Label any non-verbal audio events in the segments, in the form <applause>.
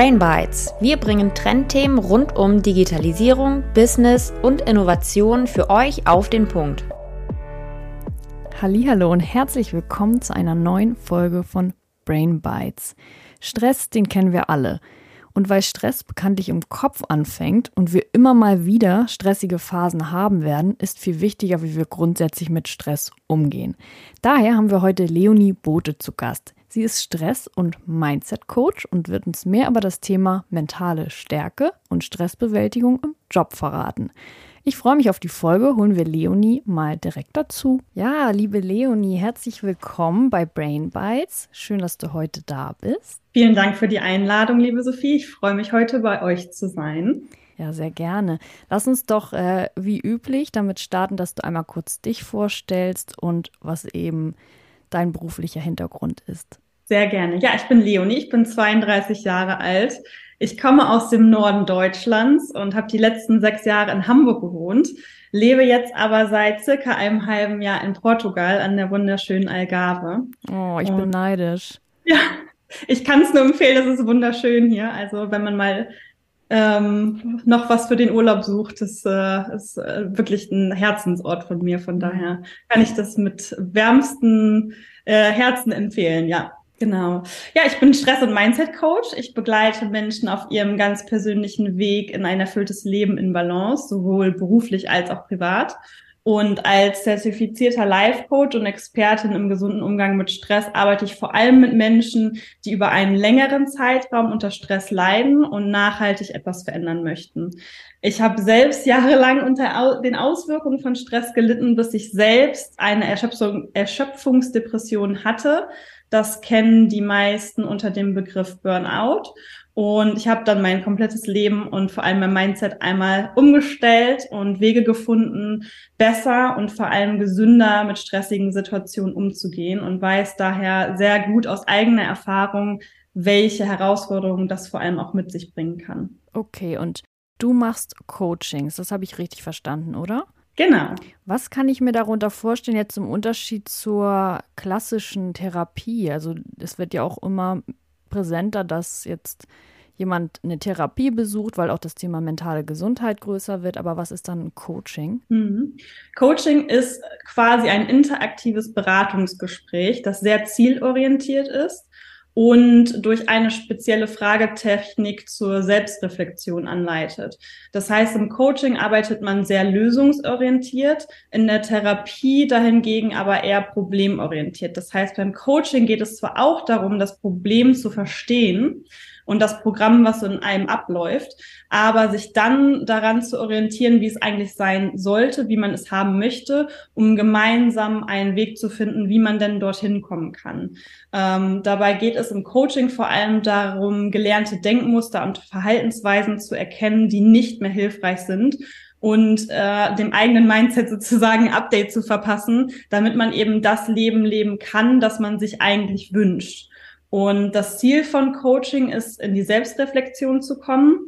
Brain Bites. Wir bringen Trendthemen rund um Digitalisierung, Business und Innovation für euch auf den Punkt. Hallo und herzlich willkommen zu einer neuen Folge von Brain Bites. Stress, den kennen wir alle. Und weil Stress bekanntlich im Kopf anfängt und wir immer mal wieder stressige Phasen haben werden, ist viel wichtiger, wie wir grundsätzlich mit Stress umgehen. Daher haben wir heute Leonie Bote zu Gast. Sie ist Stress- und Mindset-Coach und wird uns mehr über das Thema mentale Stärke und Stressbewältigung im Job verraten. Ich freue mich auf die Folge. Holen wir Leonie mal direkt dazu. Ja, liebe Leonie, herzlich willkommen bei Brain Bites. Schön, dass du heute da bist. Vielen Dank für die Einladung, liebe Sophie. Ich freue mich heute bei euch zu sein. Ja, sehr gerne. Lass uns doch äh, wie üblich damit starten, dass du einmal kurz dich vorstellst und was eben dein beruflicher Hintergrund ist. Sehr gerne. Ja, ich bin Leonie, ich bin 32 Jahre alt. Ich komme aus dem Norden Deutschlands und habe die letzten sechs Jahre in Hamburg gewohnt, lebe jetzt aber seit circa einem halben Jahr in Portugal an der wunderschönen Algarve. Oh, ich und, bin neidisch. Ja, ich kann es nur empfehlen, es ist wunderschön hier. Also wenn man mal ähm, noch was für den Urlaub sucht, das äh, ist äh, wirklich ein Herzensort von mir. Von daher kann ich das mit wärmsten äh, Herzen empfehlen, ja. Genau. Ja, ich bin Stress- und Mindset-Coach. Ich begleite Menschen auf ihrem ganz persönlichen Weg in ein erfülltes Leben in Balance, sowohl beruflich als auch privat. Und als zertifizierter Life-Coach und Expertin im gesunden Umgang mit Stress arbeite ich vor allem mit Menschen, die über einen längeren Zeitraum unter Stress leiden und nachhaltig etwas verändern möchten. Ich habe selbst jahrelang unter den Auswirkungen von Stress gelitten, bis ich selbst eine Erschöpfung, Erschöpfungsdepression hatte. Das kennen die meisten unter dem Begriff Burnout. Und ich habe dann mein komplettes Leben und vor allem mein Mindset einmal umgestellt und Wege gefunden, besser und vor allem gesünder mit stressigen Situationen umzugehen und weiß daher sehr gut aus eigener Erfahrung, welche Herausforderungen das vor allem auch mit sich bringen kann. Okay, und du machst Coachings, das habe ich richtig verstanden, oder? Genau. Was kann ich mir darunter vorstellen, jetzt im Unterschied zur klassischen Therapie? Also es wird ja auch immer präsenter, dass jetzt jemand eine Therapie besucht, weil auch das Thema mentale Gesundheit größer wird. Aber was ist dann Coaching? Mhm. Coaching ist quasi ein interaktives Beratungsgespräch, das sehr zielorientiert ist und durch eine spezielle Fragetechnik zur Selbstreflexion anleitet. Das heißt, im Coaching arbeitet man sehr lösungsorientiert, in der Therapie dahingegen aber eher problemorientiert. Das heißt, beim Coaching geht es zwar auch darum, das Problem zu verstehen, und das Programm, was so in einem abläuft, aber sich dann daran zu orientieren, wie es eigentlich sein sollte, wie man es haben möchte, um gemeinsam einen Weg zu finden, wie man denn dorthin kommen kann. Ähm, dabei geht es im Coaching vor allem darum, gelernte Denkmuster und Verhaltensweisen zu erkennen, die nicht mehr hilfreich sind und äh, dem eigenen Mindset sozusagen ein Update zu verpassen, damit man eben das Leben leben kann, das man sich eigentlich wünscht. Und das Ziel von Coaching ist, in die Selbstreflexion zu kommen,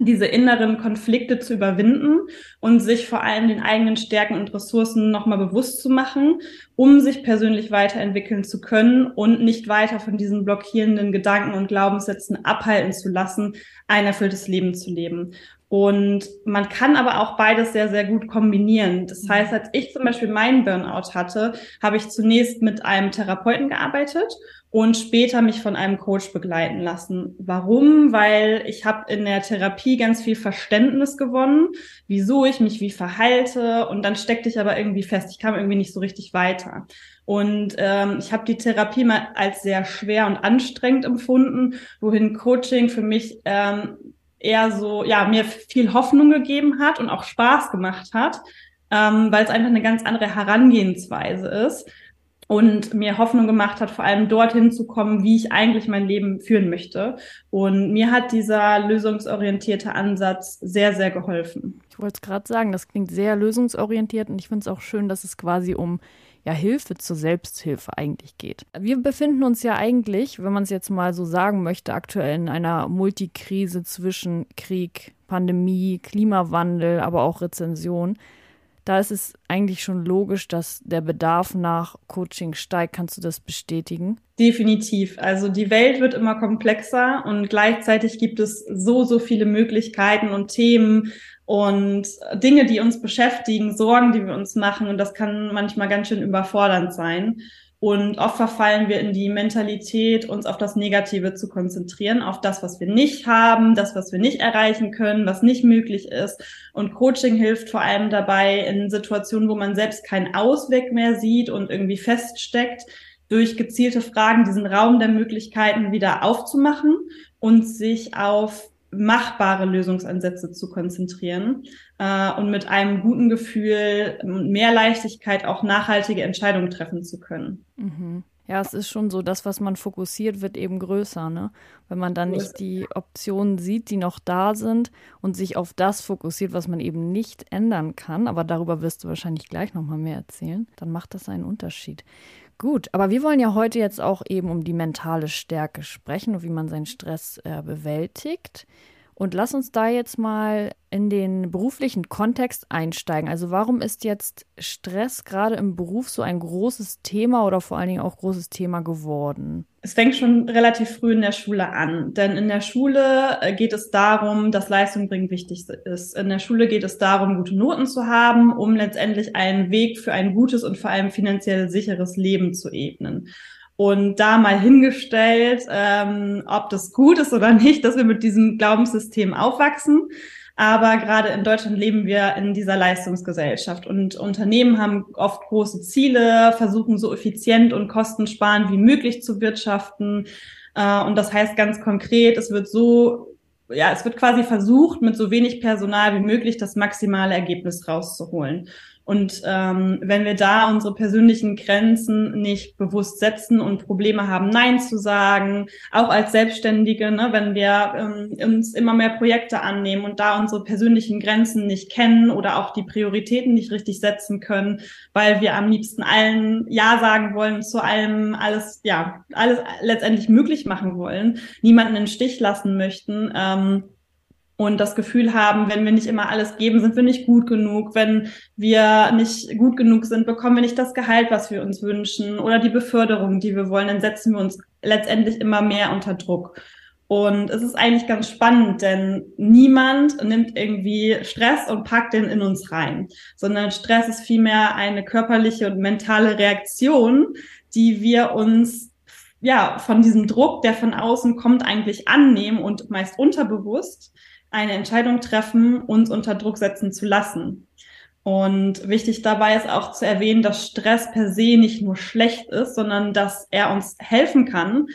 diese inneren Konflikte zu überwinden und sich vor allem den eigenen Stärken und Ressourcen nochmal bewusst zu machen, um sich persönlich weiterentwickeln zu können und nicht weiter von diesen blockierenden Gedanken und Glaubenssätzen abhalten zu lassen, ein erfülltes Leben zu leben. Und man kann aber auch beides sehr, sehr gut kombinieren. Das mhm. heißt, als ich zum Beispiel meinen Burnout hatte, habe ich zunächst mit einem Therapeuten gearbeitet und später mich von einem Coach begleiten lassen. Warum? Weil ich habe in der Therapie ganz viel Verständnis gewonnen, wieso ich mich wie verhalte und dann steckte ich aber irgendwie fest. Ich kam irgendwie nicht so richtig weiter. Und ähm, ich habe die Therapie mal als sehr schwer und anstrengend empfunden, wohin Coaching für mich ähm, eher so, ja, mir viel Hoffnung gegeben hat und auch Spaß gemacht hat, ähm, weil es einfach eine ganz andere Herangehensweise ist und mir Hoffnung gemacht hat, vor allem dorthin zu kommen, wie ich eigentlich mein Leben führen möchte. Und mir hat dieser lösungsorientierte Ansatz sehr, sehr geholfen. Ich wollte es gerade sagen, das klingt sehr lösungsorientiert und ich finde es auch schön, dass es quasi um ja, Hilfe zur Selbsthilfe eigentlich geht. Wir befinden uns ja eigentlich, wenn man es jetzt mal so sagen möchte, aktuell in einer Multikrise zwischen Krieg, Pandemie, Klimawandel, aber auch Rezension. da ist es eigentlich schon logisch, dass der Bedarf nach Coaching steigt. Kannst du das bestätigen? Definitiv. Also die Welt wird immer komplexer und gleichzeitig gibt es so, so viele Möglichkeiten und Themen und Dinge, die uns beschäftigen, Sorgen, die wir uns machen. Und das kann manchmal ganz schön überfordernd sein. Und oft verfallen wir in die Mentalität, uns auf das Negative zu konzentrieren, auf das, was wir nicht haben, das, was wir nicht erreichen können, was nicht möglich ist. Und Coaching hilft vor allem dabei in Situationen, wo man selbst keinen Ausweg mehr sieht und irgendwie feststeckt, durch gezielte Fragen diesen Raum der Möglichkeiten wieder aufzumachen und sich auf machbare Lösungsansätze zu konzentrieren äh, und mit einem guten Gefühl, mehr Leichtigkeit auch nachhaltige Entscheidungen treffen zu können. Mhm. Ja, es ist schon so, das, was man fokussiert, wird eben größer, ne? Wenn man dann nicht die Optionen sieht, die noch da sind und sich auf das fokussiert, was man eben nicht ändern kann, aber darüber wirst du wahrscheinlich gleich nochmal mehr erzählen, dann macht das einen Unterschied. Gut, aber wir wollen ja heute jetzt auch eben um die mentale Stärke sprechen und wie man seinen Stress äh, bewältigt. Und lass uns da jetzt mal in den beruflichen Kontext einsteigen. Also warum ist jetzt Stress gerade im Beruf so ein großes Thema oder vor allen Dingen auch großes Thema geworden? Es fängt schon relativ früh in der Schule an, denn in der Schule äh, geht es darum, dass Leistung bringen wichtig ist. In der Schule geht es darum, gute Noten zu haben, um letztendlich einen Weg für ein gutes und vor allem finanziell sicheres Leben zu ebnen. Und da mal hingestellt, ähm, ob das gut ist oder nicht, dass wir mit diesem Glaubenssystem aufwachsen. Aber gerade in Deutschland leben wir in dieser Leistungsgesellschaft und Unternehmen haben oft große Ziele, versuchen so effizient und kostensparend wie möglich zu wirtschaften. Äh, und das heißt ganz konkret, es wird so, ja, es wird quasi versucht, mit so wenig Personal wie möglich das maximale Ergebnis rauszuholen. Und ähm, wenn wir da unsere persönlichen Grenzen nicht bewusst setzen und Probleme haben, Nein zu sagen, auch als Selbstständige, ne, wenn wir ähm, uns immer mehr Projekte annehmen und da unsere persönlichen Grenzen nicht kennen oder auch die Prioritäten nicht richtig setzen können, weil wir am liebsten allen Ja sagen wollen, zu allem alles, ja, alles letztendlich möglich machen wollen, niemanden den Stich lassen möchten, ähm, und das Gefühl haben, wenn wir nicht immer alles geben, sind wir nicht gut genug. Wenn wir nicht gut genug sind, bekommen wir nicht das Gehalt, was wir uns wünschen oder die Beförderung, die wir wollen, dann setzen wir uns letztendlich immer mehr unter Druck. Und es ist eigentlich ganz spannend, denn niemand nimmt irgendwie Stress und packt den in uns rein, sondern Stress ist vielmehr eine körperliche und mentale Reaktion, die wir uns ja von diesem Druck, der von außen kommt, eigentlich annehmen und meist unterbewusst eine Entscheidung treffen, uns unter Druck setzen zu lassen. Und wichtig dabei ist auch zu erwähnen, dass Stress per se nicht nur schlecht ist, sondern dass er uns helfen kann,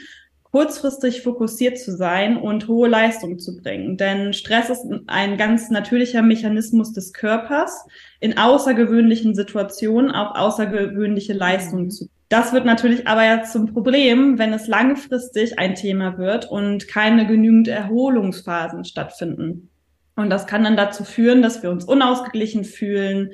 kurzfristig fokussiert zu sein und hohe Leistung zu bringen. Denn Stress ist ein ganz natürlicher Mechanismus des Körpers, in außergewöhnlichen Situationen auch außergewöhnliche Leistungen zu das wird natürlich aber ja zum Problem, wenn es langfristig ein Thema wird und keine genügend Erholungsphasen stattfinden. Und das kann dann dazu führen, dass wir uns unausgeglichen fühlen,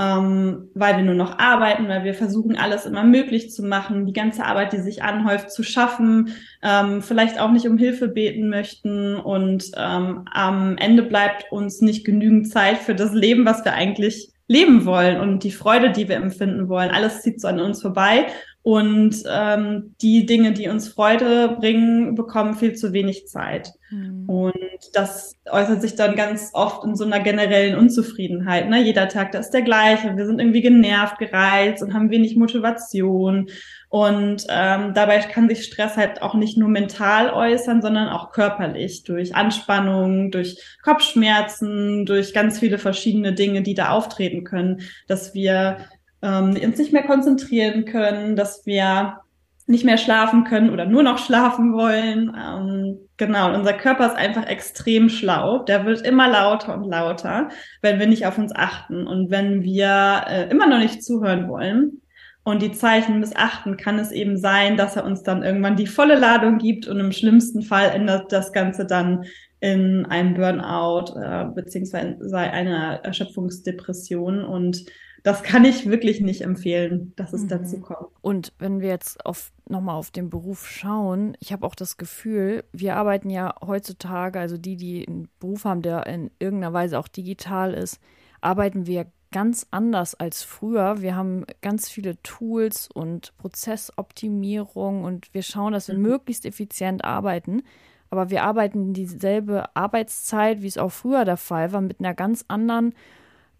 ähm, weil wir nur noch arbeiten, weil wir versuchen, alles immer möglich zu machen, die ganze Arbeit, die sich anhäuft, zu schaffen, ähm, vielleicht auch nicht um Hilfe beten möchten und ähm, am Ende bleibt uns nicht genügend Zeit für das Leben, was wir eigentlich leben wollen und die Freude, die wir empfinden wollen. Alles zieht so an uns vorbei und ähm, die Dinge, die uns Freude bringen, bekommen viel zu wenig Zeit. Mhm. Und das äußert sich dann ganz oft in so einer generellen Unzufriedenheit. Ne? Jeder Tag, der ist der gleiche. Wir sind irgendwie genervt, gereizt und haben wenig Motivation. Und ähm, dabei kann sich Stress halt auch nicht nur mental äußern, sondern auch körperlich durch Anspannung, durch Kopfschmerzen, durch ganz viele verschiedene Dinge, die da auftreten können, dass wir ähm, uns nicht mehr konzentrieren können, dass wir nicht mehr schlafen können oder nur noch schlafen wollen. Ähm, genau, unser Körper ist einfach extrem schlau. Der wird immer lauter und lauter, wenn wir nicht auf uns achten und wenn wir äh, immer noch nicht zuhören wollen und die Zeichen missachten, kann es eben sein, dass er uns dann irgendwann die volle Ladung gibt und im schlimmsten Fall ändert das Ganze dann in einem Burnout äh, beziehungsweise einer Erschöpfungsdepression und das kann ich wirklich nicht empfehlen, dass es mhm. dazu kommt. Und wenn wir jetzt auf, nochmal auf den Beruf schauen, ich habe auch das Gefühl, wir arbeiten ja heutzutage, also die, die einen Beruf haben, der in irgendeiner Weise auch digital ist, arbeiten wir ganz anders als früher. Wir haben ganz viele Tools und Prozessoptimierung und wir schauen, dass wir mhm. möglichst effizient arbeiten. Aber wir arbeiten dieselbe Arbeitszeit, wie es auch früher der Fall war, mit einer ganz anderen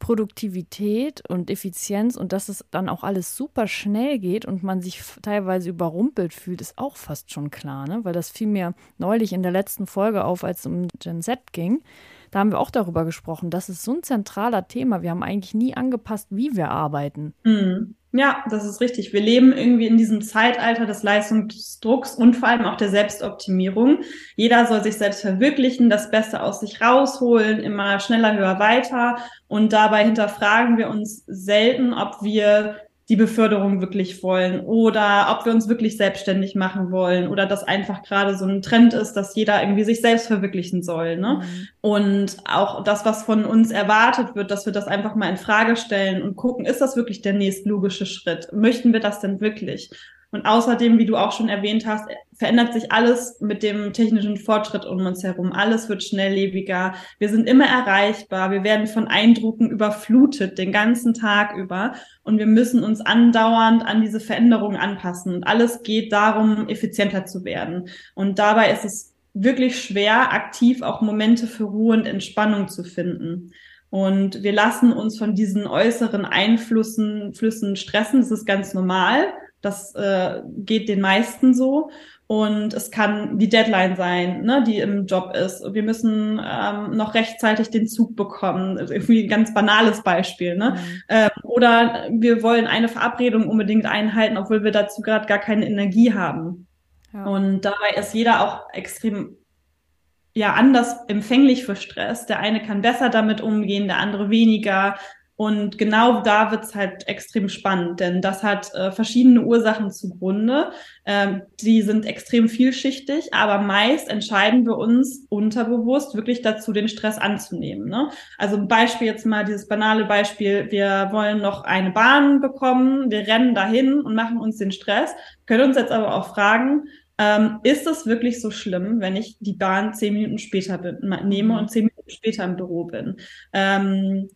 Produktivität und Effizienz und dass es dann auch alles super schnell geht und man sich teilweise überrumpelt fühlt, ist auch fast schon klar, ne? Weil das fiel mir neulich in der letzten Folge auf, als es um Gen Z ging. Da haben wir auch darüber gesprochen. Das ist so ein zentraler Thema. Wir haben eigentlich nie angepasst, wie wir arbeiten. Mhm. Ja, das ist richtig. Wir leben irgendwie in diesem Zeitalter des Leistungsdrucks und vor allem auch der Selbstoptimierung. Jeder soll sich selbst verwirklichen, das Beste aus sich rausholen, immer schneller, höher, weiter. Und dabei hinterfragen wir uns selten, ob wir die Beförderung wirklich wollen oder ob wir uns wirklich selbstständig machen wollen oder dass einfach gerade so ein Trend ist, dass jeder irgendwie sich selbst verwirklichen soll. Ne? Mhm. Und auch das, was von uns erwartet wird, dass wir das einfach mal in Frage stellen und gucken, ist das wirklich der nächstlogische Schritt? Möchten wir das denn wirklich? Und außerdem, wie du auch schon erwähnt hast, verändert sich alles mit dem technischen Fortschritt um uns herum. Alles wird schnelllebiger. Wir sind immer erreichbar. Wir werden von Eindrucken überflutet den ganzen Tag über. Und wir müssen uns andauernd an diese Veränderungen anpassen. Und alles geht darum, effizienter zu werden. Und dabei ist es wirklich schwer, aktiv auch Momente für Ruhe und Entspannung zu finden. Und wir lassen uns von diesen äußeren Einflüssen Flüssen stressen. Das ist ganz normal. Das äh, geht den meisten so. Und es kann die Deadline sein, ne, die im Job ist. Wir müssen ähm, noch rechtzeitig den Zug bekommen. Also irgendwie ein ganz banales Beispiel. Ne? Mhm. Ähm, oder wir wollen eine Verabredung unbedingt einhalten, obwohl wir dazu gerade gar keine Energie haben. Ja. Und dabei ist jeder auch extrem ja anders empfänglich für Stress. Der eine kann besser damit umgehen, der andere weniger. Und genau da wird's halt extrem spannend, denn das hat äh, verschiedene Ursachen zugrunde. Ähm, die sind extrem vielschichtig, aber meist entscheiden wir uns unterbewusst wirklich dazu, den Stress anzunehmen. Ne? Also ein Beispiel jetzt mal dieses banale Beispiel, wir wollen noch eine Bahn bekommen, wir rennen dahin und machen uns den Stress, können uns jetzt aber auch fragen, ähm, ist es wirklich so schlimm, wenn ich die Bahn zehn Minuten später bin, nehme und zehn Minuten später im Büro bin? Ähm,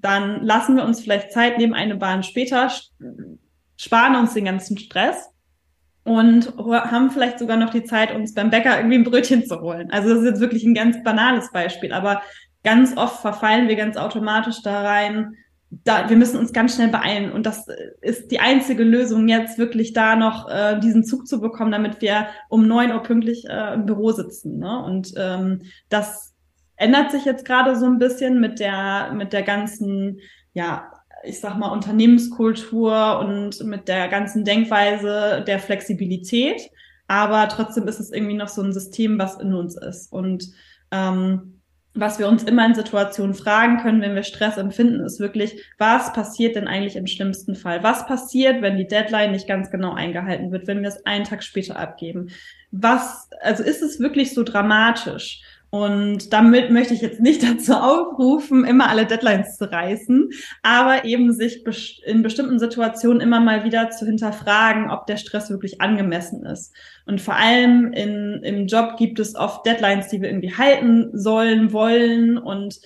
dann lassen wir uns vielleicht Zeit, nehmen eine Bahn später, sparen uns den ganzen Stress und haben vielleicht sogar noch die Zeit, uns beim Bäcker irgendwie ein Brötchen zu holen. Also das ist jetzt wirklich ein ganz banales Beispiel, aber ganz oft verfallen wir ganz automatisch da rein, da, wir müssen uns ganz schnell beeilen. Und das ist die einzige Lösung, jetzt wirklich da noch äh, diesen Zug zu bekommen, damit wir um neun Uhr pünktlich äh, im Büro sitzen. Ne? Und ähm, das ändert sich jetzt gerade so ein bisschen mit der, mit der ganzen, ja, ich sag mal, Unternehmenskultur und mit der ganzen Denkweise der Flexibilität. Aber trotzdem ist es irgendwie noch so ein System, was in uns ist. Und ähm, was wir uns immer in Situationen fragen können, wenn wir Stress empfinden, ist wirklich, was passiert denn eigentlich im schlimmsten Fall? Was passiert, wenn die Deadline nicht ganz genau eingehalten wird, wenn wir es einen Tag später abgeben? Was, also ist es wirklich so dramatisch? Und damit möchte ich jetzt nicht <laughs> dazu aufrufen, immer alle Deadlines zu reißen, aber eben sich in bestimmten Situationen immer mal wieder zu hinterfragen, ob der Stress wirklich angemessen ist. Und vor allem in, im Job gibt es oft Deadlines, die wir irgendwie halten sollen, wollen und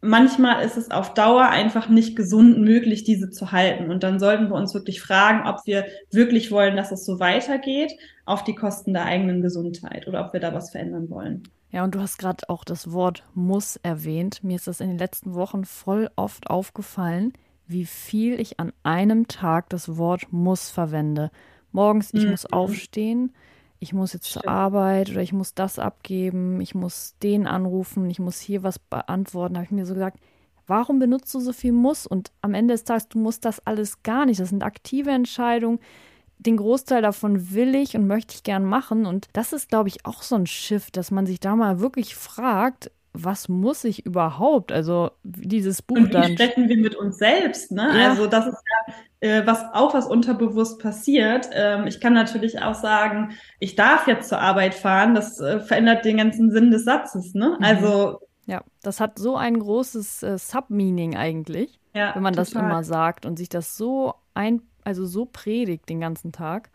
manchmal ist es auf Dauer einfach nicht gesund möglich, diese zu halten. Und dann sollten wir uns wirklich fragen, ob wir wirklich wollen, dass es so weitergeht, auf die Kosten der eigenen Gesundheit oder ob wir da was verändern wollen. Ja, und du hast gerade auch das Wort muss erwähnt. Mir ist das in den letzten Wochen voll oft aufgefallen, wie viel ich an einem Tag das Wort muss verwende. Morgens, ich mhm. muss aufstehen, ich muss jetzt Stimmt. zur Arbeit oder ich muss das abgeben, ich muss den anrufen, ich muss hier was beantworten. Da habe ich mir so gesagt, warum benutzt du so viel muss? Und am Ende des Tages, du musst das alles gar nicht. Das sind aktive Entscheidungen den Großteil davon will ich und möchte ich gern machen. Und das ist, glaube ich, auch so ein Shift, dass man sich da mal wirklich fragt, was muss ich überhaupt? Also dieses Buch und wie dann. sprechen wir mit uns selbst, ne? Ja. Also das ist ja äh, was auch was unterbewusst passiert. Ähm, ich kann natürlich auch sagen, ich darf jetzt zur Arbeit fahren. Das äh, verändert den ganzen Sinn des Satzes, ne? Mhm. Also ja, das hat so ein großes äh, Submeaning eigentlich, ja, wenn man total. das immer sagt und sich das so ein also so predigt den ganzen Tag.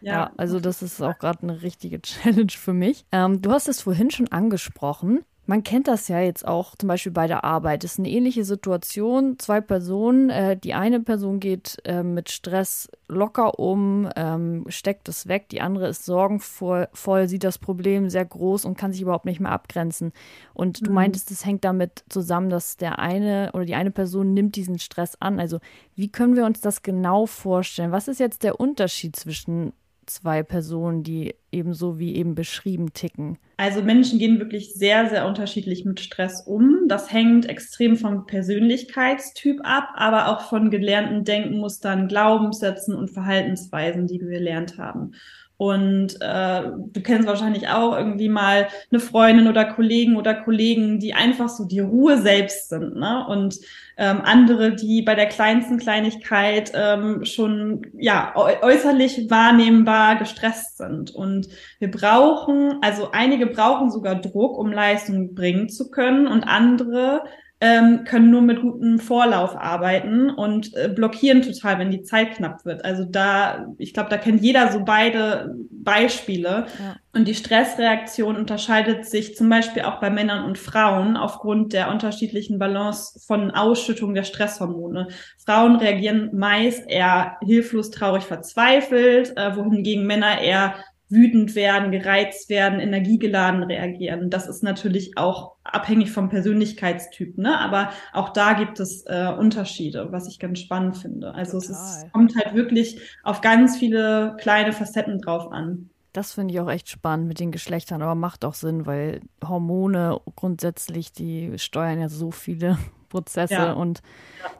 Ja, ja also das ist auch gerade eine richtige <laughs> Challenge für mich. Ähm, du hast es vorhin schon angesprochen. Man kennt das ja jetzt auch zum Beispiel bei der Arbeit. Es ist eine ähnliche Situation. Zwei Personen, äh, die eine Person geht äh, mit Stress locker um, ähm, steckt es weg. Die andere ist sorgenvoll, voll, sieht das Problem sehr groß und kann sich überhaupt nicht mehr abgrenzen. Und du mhm. meintest, es hängt damit zusammen, dass der eine oder die eine Person nimmt diesen Stress an. Also wie können wir uns das genau vorstellen? Was ist jetzt der Unterschied zwischen zwei Personen, die ebenso wie eben beschrieben ticken? Also Menschen gehen wirklich sehr, sehr unterschiedlich mit Stress um. Das hängt extrem vom Persönlichkeitstyp ab, aber auch von gelernten Denkmustern, Glaubenssätzen und Verhaltensweisen, die wir gelernt haben. Und äh, du kennst wahrscheinlich auch irgendwie mal eine Freundin oder Kollegen oder Kollegen, die einfach so die Ruhe selbst sind, ne? Und ähm, andere, die bei der kleinsten Kleinigkeit ähm, schon ja äußerlich wahrnehmbar gestresst sind. Und wir brauchen, also einige brauchen sogar Druck, um Leistung bringen zu können, und andere ähm, können nur mit gutem Vorlauf arbeiten und äh, blockieren total, wenn die Zeit knapp wird. Also da, ich glaube, da kennt jeder so beide Beispiele. Ja. Und die Stressreaktion unterscheidet sich zum Beispiel auch bei Männern und Frauen aufgrund der unterschiedlichen Balance von Ausschüttung der Stresshormone. Frauen reagieren meist eher hilflos, traurig, verzweifelt, äh, wohingegen Männer eher wütend werden, gereizt werden, energiegeladen reagieren. Das ist natürlich auch abhängig vom Persönlichkeitstyp, ne? Aber auch da gibt es äh, Unterschiede, was ich ganz spannend finde. Also Total. es ist, kommt halt wirklich auf ganz viele kleine Facetten drauf an. Das finde ich auch echt spannend mit den Geschlechtern, aber macht auch Sinn, weil Hormone grundsätzlich, die steuern ja so viele <laughs> Prozesse ja. und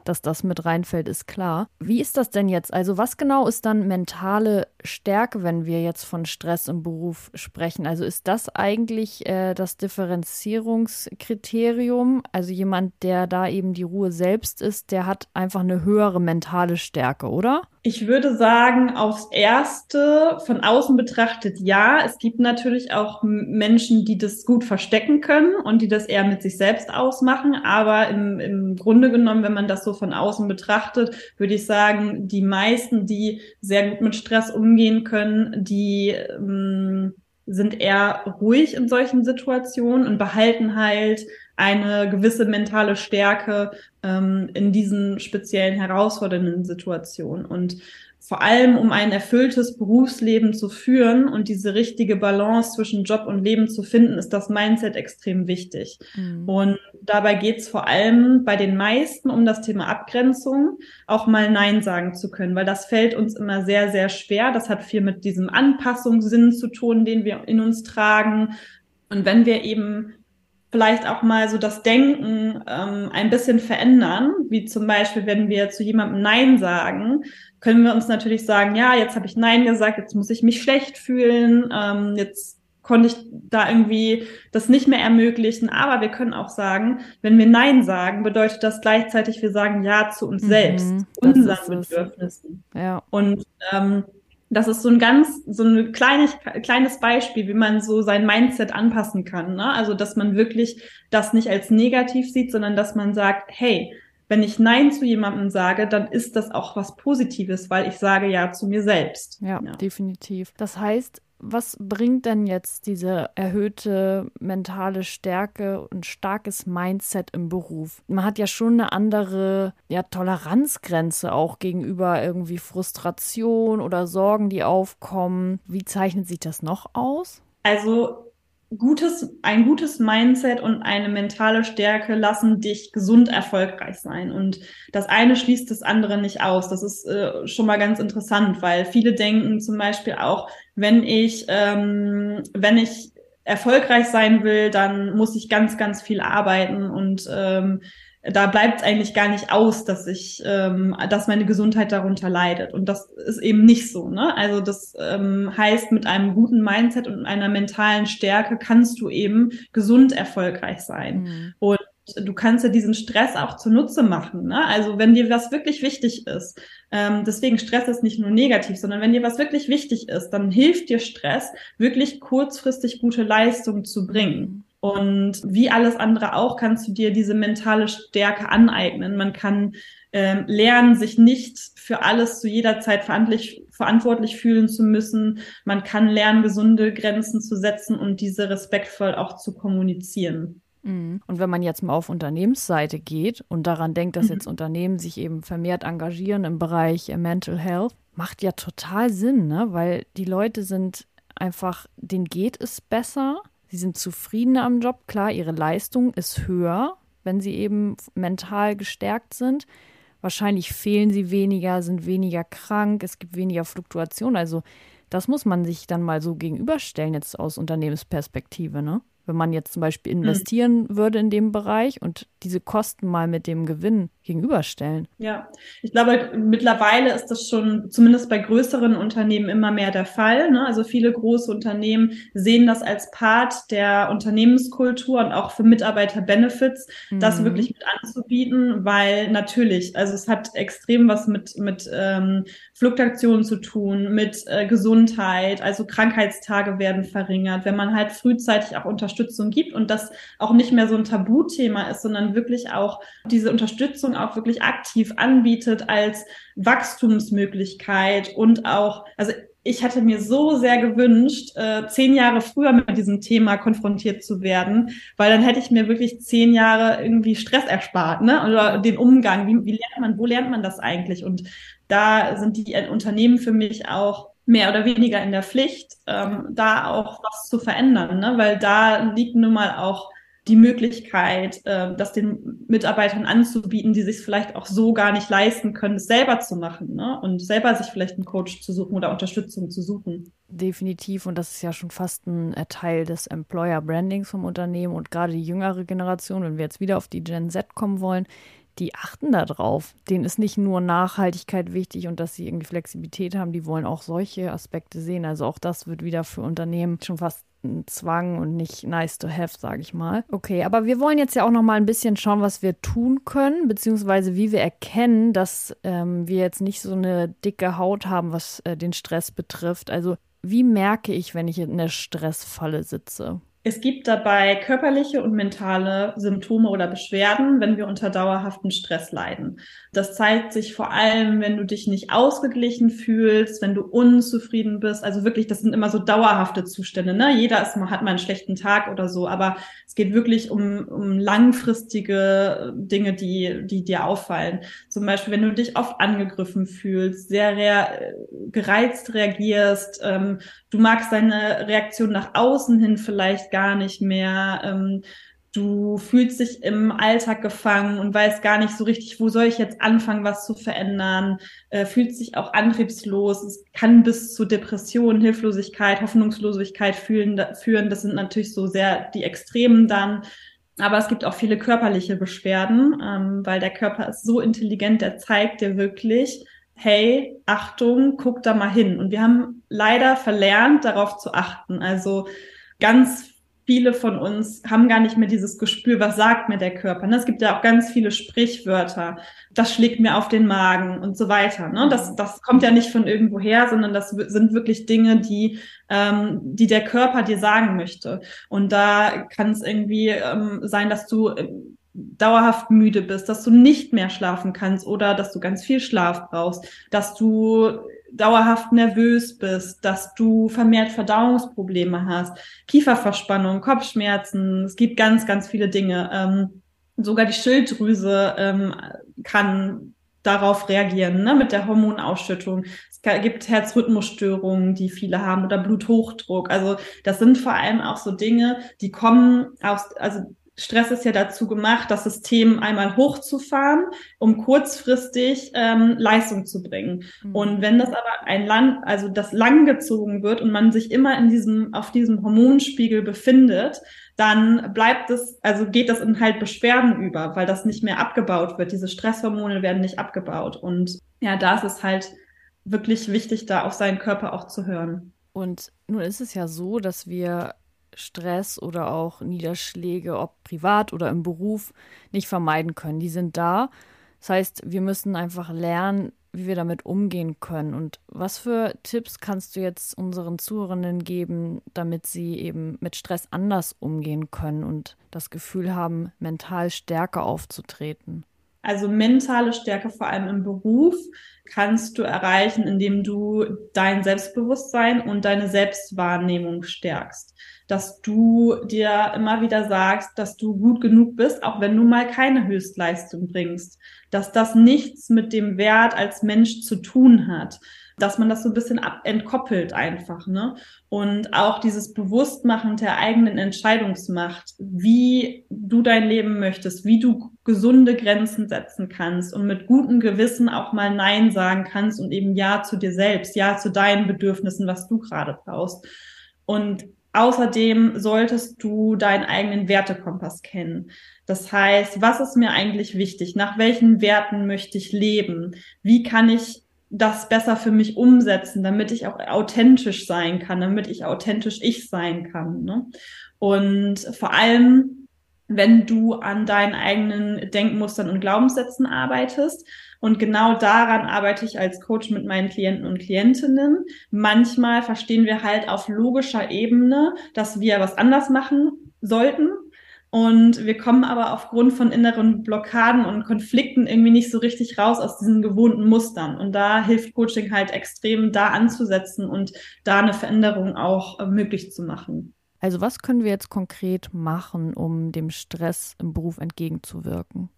dass das mit reinfällt, ist klar. Wie ist das denn jetzt? Also was genau ist dann mentale Stärke, wenn wir jetzt von Stress im Beruf sprechen? Also ist das eigentlich äh, das Differenzierungskriterium? Also jemand, der da eben die Ruhe selbst ist, der hat einfach eine höhere mentale Stärke, oder? Ich würde sagen, aufs Erste von außen betrachtet ja. Es gibt natürlich auch Menschen, die das gut verstecken können und die das eher mit sich selbst ausmachen. Aber im, im Grunde genommen, wenn man das so von außen betrachtet, würde ich sagen, die meisten, die sehr gut mit Stress umgehen können, die ähm, sind eher ruhig in solchen Situationen und behalten halt eine gewisse mentale Stärke ähm, in diesen speziellen herausfordernden Situationen. Und vor allem, um ein erfülltes Berufsleben zu führen und diese richtige Balance zwischen Job und Leben zu finden, ist das Mindset extrem wichtig. Mhm. Und dabei geht es vor allem bei den meisten um das Thema Abgrenzung, auch mal Nein sagen zu können, weil das fällt uns immer sehr, sehr schwer. Das hat viel mit diesem Anpassungssinn zu tun, den wir in uns tragen. Und wenn wir eben vielleicht auch mal so das Denken ähm, ein bisschen verändern, wie zum Beispiel, wenn wir zu jemandem Nein sagen, können wir uns natürlich sagen, ja, jetzt habe ich Nein gesagt, jetzt muss ich mich schlecht fühlen, ähm, jetzt konnte ich da irgendwie das nicht mehr ermöglichen. Aber wir können auch sagen, wenn wir Nein sagen, bedeutet das gleichzeitig, wir sagen Ja zu uns mhm, selbst, unseren Bedürfnissen. Ja. Und ähm, das ist so ein ganz, so ein kleines, kleines Beispiel, wie man so sein Mindset anpassen kann. Ne? Also, dass man wirklich das nicht als negativ sieht, sondern dass man sagt, hey, wenn ich Nein zu jemandem sage, dann ist das auch was Positives, weil ich sage Ja zu mir selbst. Ja, ja. definitiv. Das heißt, was bringt denn jetzt diese erhöhte mentale Stärke und starkes Mindset im Beruf? Man hat ja schon eine andere ja, Toleranzgrenze auch gegenüber irgendwie Frustration oder Sorgen, die aufkommen. Wie zeichnet sich das noch aus? Also gutes, ein gutes Mindset und eine mentale Stärke lassen dich gesund erfolgreich sein. Und das eine schließt das andere nicht aus. Das ist äh, schon mal ganz interessant, weil viele denken zum Beispiel auch, wenn ich, ähm, wenn ich erfolgreich sein will, dann muss ich ganz, ganz viel arbeiten und ähm, da bleibt es eigentlich gar nicht aus, dass ich, ähm, dass meine Gesundheit darunter leidet. Und das ist eben nicht so. Ne? Also das ähm, heißt, mit einem guten Mindset und einer mentalen Stärke kannst du eben gesund erfolgreich sein. Mhm. Und du kannst ja diesen Stress auch zunutze machen. Ne? Also wenn dir was wirklich wichtig ist, ähm, deswegen Stress ist nicht nur negativ, sondern wenn dir was wirklich wichtig ist, dann hilft dir Stress, wirklich kurzfristig gute Leistung zu bringen. Und wie alles andere auch kannst du dir diese mentale Stärke aneignen. Man kann ähm, lernen, sich nicht für alles zu jeder Zeit verantwortlich, verantwortlich fühlen zu müssen. Man kann lernen, gesunde Grenzen zu setzen und diese respektvoll auch zu kommunizieren. Mhm. Und wenn man jetzt mal auf Unternehmensseite geht und daran denkt, dass mhm. jetzt Unternehmen sich eben vermehrt engagieren im Bereich äh, Mental Health, macht ja total Sinn, ne? weil die Leute sind einfach, denen geht es besser, sie sind zufriedener am Job, klar, ihre Leistung ist höher, wenn sie eben mental gestärkt sind. Wahrscheinlich fehlen sie weniger, sind weniger krank, es gibt weniger Fluktuation. Also das muss man sich dann mal so gegenüberstellen jetzt aus Unternehmensperspektive, ne? Wenn man jetzt zum Beispiel hm. investieren mhm. würde in dem Bereich und diese Kosten mal mit dem Gewinn gegenüberstellen. Ja, ich glaube, mittlerweile ist das schon zumindest bei größeren Unternehmen immer mehr der Fall. Ne? Also viele große Unternehmen sehen das als Part der Unternehmenskultur und auch für Mitarbeiter-Benefits, mhm. das wirklich mit anzubieten, weil natürlich, also es hat extrem was mit, mit ähm, Fluktuationen zu tun, mit äh, Gesundheit, also Krankheitstage werden verringert, wenn man halt frühzeitig auch Unterstützung gibt und das auch nicht mehr so ein Tabuthema ist, sondern wirklich auch diese Unterstützung auch wirklich aktiv anbietet als Wachstumsmöglichkeit und auch, also ich hatte mir so sehr gewünscht, äh, zehn Jahre früher mit diesem Thema konfrontiert zu werden, weil dann hätte ich mir wirklich zehn Jahre irgendwie Stress erspart, ne? Oder den Umgang. Wie, wie lernt man, wo lernt man das eigentlich? Und da sind die Unternehmen für mich auch mehr oder weniger in der Pflicht, ähm, da auch was zu verändern, ne? weil da liegt nun mal auch die Möglichkeit, äh, das den Mitarbeitern anzubieten, die sich vielleicht auch so gar nicht leisten können, es selber zu machen ne? und selber sich vielleicht einen Coach zu suchen oder Unterstützung zu suchen. Definitiv und das ist ja schon fast ein äh, Teil des Employer Brandings vom Unternehmen und gerade die jüngere Generation, wenn wir jetzt wieder auf die Gen Z kommen wollen, die achten da drauf. Denen ist nicht nur Nachhaltigkeit wichtig und dass sie irgendwie Flexibilität haben, die wollen auch solche Aspekte sehen. Also auch das wird wieder für Unternehmen schon fast ein Zwang und nicht nice to have, sage ich mal. Okay, aber wir wollen jetzt ja auch noch mal ein bisschen schauen, was wir tun können, beziehungsweise wie wir erkennen, dass ähm, wir jetzt nicht so eine dicke Haut haben, was äh, den Stress betrifft. Also wie merke ich, wenn ich in der Stressfalle sitze? Es gibt dabei körperliche und mentale Symptome oder Beschwerden, wenn wir unter dauerhaftem Stress leiden. Das zeigt sich vor allem, wenn du dich nicht ausgeglichen fühlst, wenn du unzufrieden bist. Also wirklich, das sind immer so dauerhafte Zustände. Ne? Jeder ist mal, hat mal einen schlechten Tag oder so, aber es geht wirklich um, um langfristige Dinge, die, die dir auffallen. Zum Beispiel, wenn du dich oft angegriffen fühlst, sehr rea gereizt reagierst, ähm, du magst deine Reaktion nach außen hin vielleicht gar nicht mehr. Ähm, du fühlst dich im Alltag gefangen und weißt gar nicht so richtig, wo soll ich jetzt anfangen, was zu verändern, äh, fühlst dich auch antriebslos. Es kann bis zu Depression, Hilflosigkeit, Hoffnungslosigkeit fühlen, führen. Das sind natürlich so sehr die Extremen dann. Aber es gibt auch viele körperliche Beschwerden, ähm, weil der Körper ist so intelligent, der zeigt dir wirklich, hey, Achtung, guck da mal hin. Und wir haben leider verlernt, darauf zu achten. Also ganz viele von uns haben gar nicht mehr dieses Gespür, was sagt mir der Körper. Ne? Es gibt ja auch ganz viele Sprichwörter, das schlägt mir auf den Magen und so weiter. Ne? Das, das kommt ja nicht von irgendwo her, sondern das sind wirklich Dinge, die, ähm, die der Körper dir sagen möchte. Und da kann es irgendwie ähm, sein, dass du äh, dauerhaft müde bist, dass du nicht mehr schlafen kannst oder dass du ganz viel Schlaf brauchst, dass du dauerhaft nervös bist, dass du vermehrt Verdauungsprobleme hast, Kieferverspannung, Kopfschmerzen. Es gibt ganz, ganz viele Dinge. Ähm, sogar die Schilddrüse ähm, kann darauf reagieren, ne, mit der Hormonausschüttung. Es gibt Herzrhythmusstörungen, die viele haben, oder Bluthochdruck. Also das sind vor allem auch so Dinge, die kommen aus, also Stress ist ja dazu gemacht, das System einmal hochzufahren, um kurzfristig ähm, Leistung zu bringen. Mhm. Und wenn das aber ein Land, also das langgezogen wird und man sich immer in diesem, auf diesem Hormonspiegel befindet, dann bleibt es, also geht das in halt Beschwerden über, weil das nicht mehr abgebaut wird. Diese Stresshormone werden nicht abgebaut. Und ja, da ist es halt wirklich wichtig, da auf seinen Körper auch zu hören. Und nun ist es ja so, dass wir Stress oder auch Niederschläge, ob privat oder im Beruf, nicht vermeiden können. Die sind da. Das heißt, wir müssen einfach lernen, wie wir damit umgehen können. Und was für Tipps kannst du jetzt unseren Zuhörenden geben, damit sie eben mit Stress anders umgehen können und das Gefühl haben, mental stärker aufzutreten? Also mentale Stärke vor allem im Beruf kannst du erreichen, indem du dein Selbstbewusstsein und deine Selbstwahrnehmung stärkst. Dass du dir immer wieder sagst, dass du gut genug bist, auch wenn du mal keine Höchstleistung bringst. Dass das nichts mit dem Wert als Mensch zu tun hat dass man das so ein bisschen ab entkoppelt einfach, ne? Und auch dieses Bewusstmachen der eigenen Entscheidungsmacht, wie du dein Leben möchtest, wie du gesunde Grenzen setzen kannst und mit gutem Gewissen auch mal Nein sagen kannst und eben Ja zu dir selbst, Ja zu deinen Bedürfnissen, was du gerade brauchst. Und Außerdem solltest du deinen eigenen Wertekompass kennen. Das heißt, was ist mir eigentlich wichtig? Nach welchen Werten möchte ich leben? Wie kann ich das besser für mich umsetzen, damit ich auch authentisch sein kann, damit ich authentisch ich sein kann. Ne? Und vor allem, wenn du an deinen eigenen Denkmustern und Glaubenssätzen arbeitest. Und genau daran arbeite ich als Coach mit meinen Klienten und Klientinnen. Manchmal verstehen wir halt auf logischer Ebene, dass wir was anders machen sollten und wir kommen aber aufgrund von inneren Blockaden und Konflikten irgendwie nicht so richtig raus aus diesen gewohnten Mustern. Und da hilft Coaching halt extrem, da anzusetzen und da eine Veränderung auch äh, möglich zu machen. Also was können wir jetzt konkret machen, um dem Stress im Beruf entgegenzuwirken?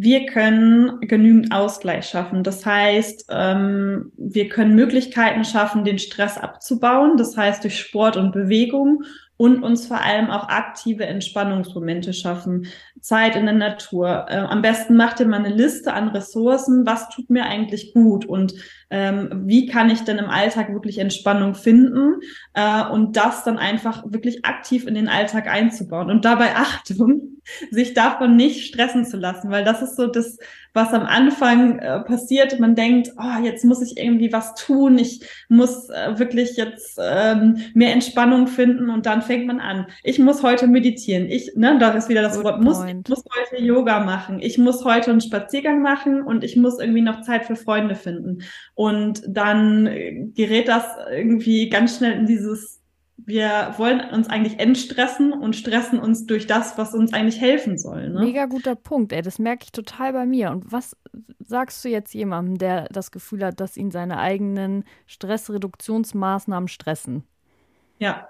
Wir können genügend Ausgleich schaffen. Das heißt, ähm, wir können Möglichkeiten schaffen, den Stress abzubauen. Das heißt, durch Sport und Bewegung und uns vor allem auch aktive Entspannungsmomente schaffen. Zeit in der Natur. Äh, am besten macht ihr mal eine Liste an Ressourcen. Was tut mir eigentlich gut? Und ähm, wie kann ich denn im Alltag wirklich Entspannung finden? Äh, und das dann einfach wirklich aktiv in den Alltag einzubauen. Und dabei <laughs> Achtung, sich davon nicht stressen zu lassen, weil das ist so das, was am Anfang äh, passiert. Man denkt, oh, jetzt muss ich irgendwie was tun, ich muss äh, wirklich jetzt ähm, mehr Entspannung finden und dann fängt man an. Ich muss heute meditieren. Ich, ne, da ist wieder das Good Wort, muss, ich muss heute Yoga machen. Ich muss heute einen Spaziergang machen und ich muss irgendwie noch Zeit für Freunde finden. Und dann äh, gerät das irgendwie ganz schnell in dieses wir wollen uns eigentlich entstressen und stressen uns durch das, was uns eigentlich helfen soll. Ne? Mega guter Punkt, ey. Das merke ich total bei mir. Und was sagst du jetzt jemandem, der das Gefühl hat, dass ihn seine eigenen Stressreduktionsmaßnahmen stressen? Ja,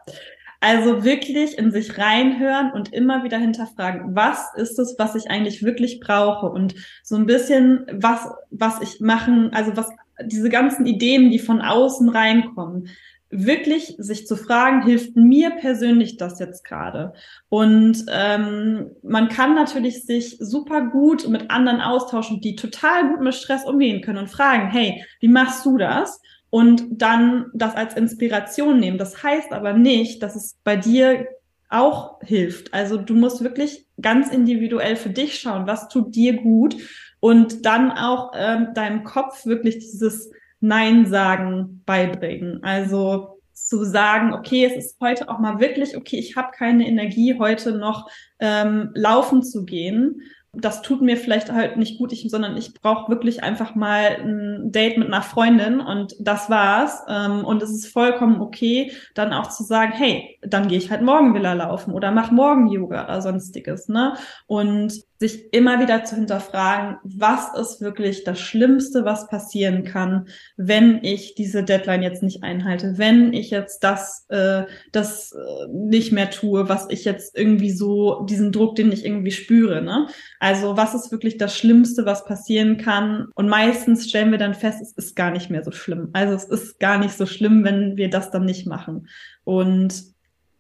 also wirklich in sich reinhören und immer wieder hinterfragen, was ist es, was ich eigentlich wirklich brauche und so ein bisschen was, was ich machen, also was diese ganzen Ideen, die von außen reinkommen, wirklich sich zu fragen, hilft mir persönlich das jetzt gerade? Und ähm, man kann natürlich sich super gut mit anderen austauschen, die total gut mit Stress umgehen können und fragen, hey, wie machst du das? Und dann das als Inspiration nehmen. Das heißt aber nicht, dass es bei dir auch hilft. Also du musst wirklich ganz individuell für dich schauen, was tut dir gut und dann auch ähm, deinem Kopf wirklich dieses Nein sagen beibringen. Also zu sagen, okay, es ist heute auch mal wirklich, okay, ich habe keine Energie, heute noch ähm, laufen zu gehen das tut mir vielleicht halt nicht gut, ich, sondern ich brauche wirklich einfach mal ein Date mit einer Freundin und das war's. Ähm, und es ist vollkommen okay, dann auch zu sagen, hey, dann gehe ich halt morgen Villa laufen oder mach morgen Yoga oder sonstiges, ne? Und sich immer wieder zu hinterfragen, was ist wirklich das Schlimmste, was passieren kann, wenn ich diese Deadline jetzt nicht einhalte, wenn ich jetzt das, äh, das äh, nicht mehr tue, was ich jetzt irgendwie so, diesen Druck, den ich irgendwie spüre. Ne? Also was ist wirklich das Schlimmste, was passieren kann? Und meistens stellen wir dann fest, es ist gar nicht mehr so schlimm. Also es ist gar nicht so schlimm, wenn wir das dann nicht machen. Und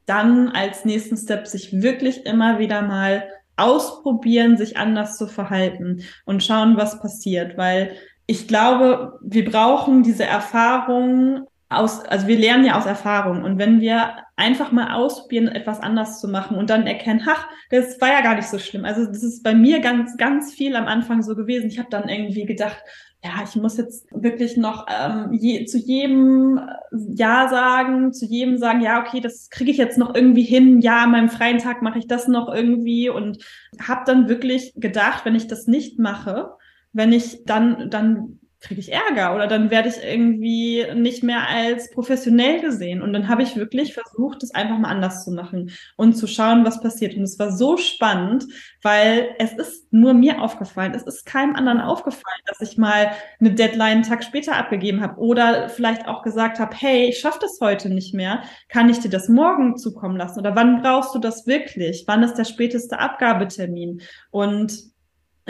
dann als nächsten Step sich wirklich immer wieder mal ausprobieren, sich anders zu verhalten und schauen, was passiert, weil ich glaube, wir brauchen diese Erfahrung aus, also wir lernen ja aus Erfahrung und wenn wir einfach mal ausprobieren, etwas anders zu machen und dann erkennen, ach, das war ja gar nicht so schlimm. Also das ist bei mir ganz, ganz viel am Anfang so gewesen. Ich habe dann irgendwie gedacht, ja, ich muss jetzt wirklich noch ähm, je, zu jedem äh, Ja sagen, zu jedem sagen, ja, okay, das kriege ich jetzt noch irgendwie hin, ja, an meinem freien Tag mache ich das noch irgendwie und habe dann wirklich gedacht, wenn ich das nicht mache, wenn ich dann, dann kriege ich Ärger oder dann werde ich irgendwie nicht mehr als professionell gesehen. Und dann habe ich wirklich versucht, es einfach mal anders zu machen und zu schauen, was passiert. Und es war so spannend, weil es ist nur mir aufgefallen. Es ist keinem anderen aufgefallen, dass ich mal eine Deadline einen Tag später abgegeben habe oder vielleicht auch gesagt habe, hey, ich schaffe das heute nicht mehr. Kann ich dir das morgen zukommen lassen? Oder wann brauchst du das wirklich? Wann ist der späteste Abgabetermin? Und